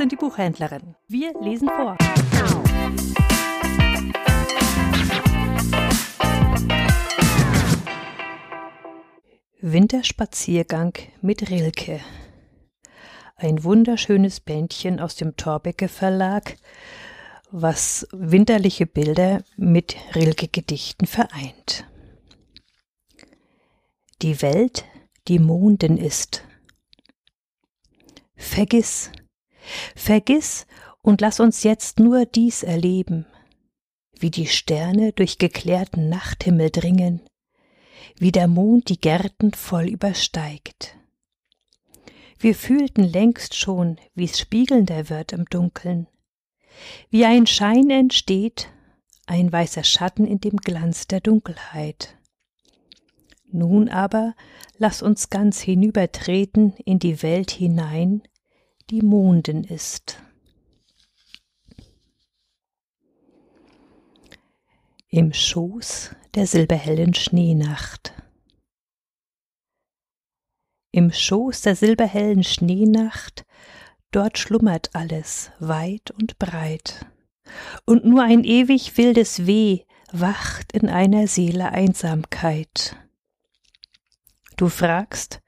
und die Buchhändlerin. Wir lesen vor. Winterspaziergang mit Rilke. Ein wunderschönes Bändchen aus dem Thorbecke Verlag, was winterliche Bilder mit Rilke Gedichten vereint. Die Welt, die Monden ist. Vergiss, vergiss und lass uns jetzt nur dies erleben, wie die Sterne durch geklärten Nachthimmel dringen, wie der Mond die Gärten voll übersteigt. Wir fühlten längst schon, wie's spiegelnder wird im Dunkeln, wie ein Schein entsteht, ein weißer Schatten in dem Glanz der Dunkelheit. Nun aber lass uns ganz hinübertreten in die Welt hinein, die Monden ist. Im Schoß der silberhellen Schneenacht. Im Schoß der silberhellen Schneenacht, dort schlummert alles weit und breit, und nur ein ewig wildes Weh wacht in einer Seele Einsamkeit. Du fragst,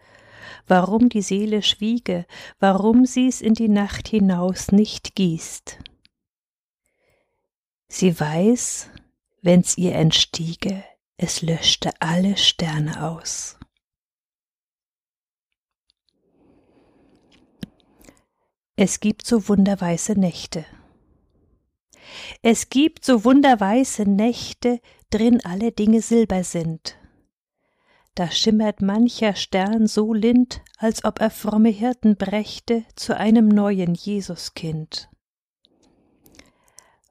warum die Seele schwiege, warum sie's in die Nacht hinaus nicht gießt. Sie weiß, wenn's ihr entstiege, es löschte alle Sterne aus. Es gibt so wunderweiße Nächte. Es gibt so wunderweiße Nächte, drin alle Dinge silber sind da schimmert mancher Stern so lind, als ob er fromme Hirten brächte zu einem neuen Jesuskind.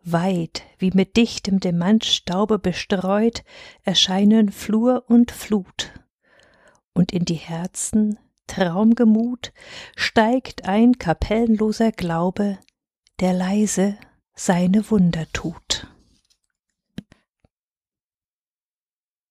Weit, wie mit dichtem Demantstaube bestreut, erscheinen Flur und Flut, und in die Herzen, traumgemut, steigt ein kapellenloser Glaube, der leise seine Wunder tut.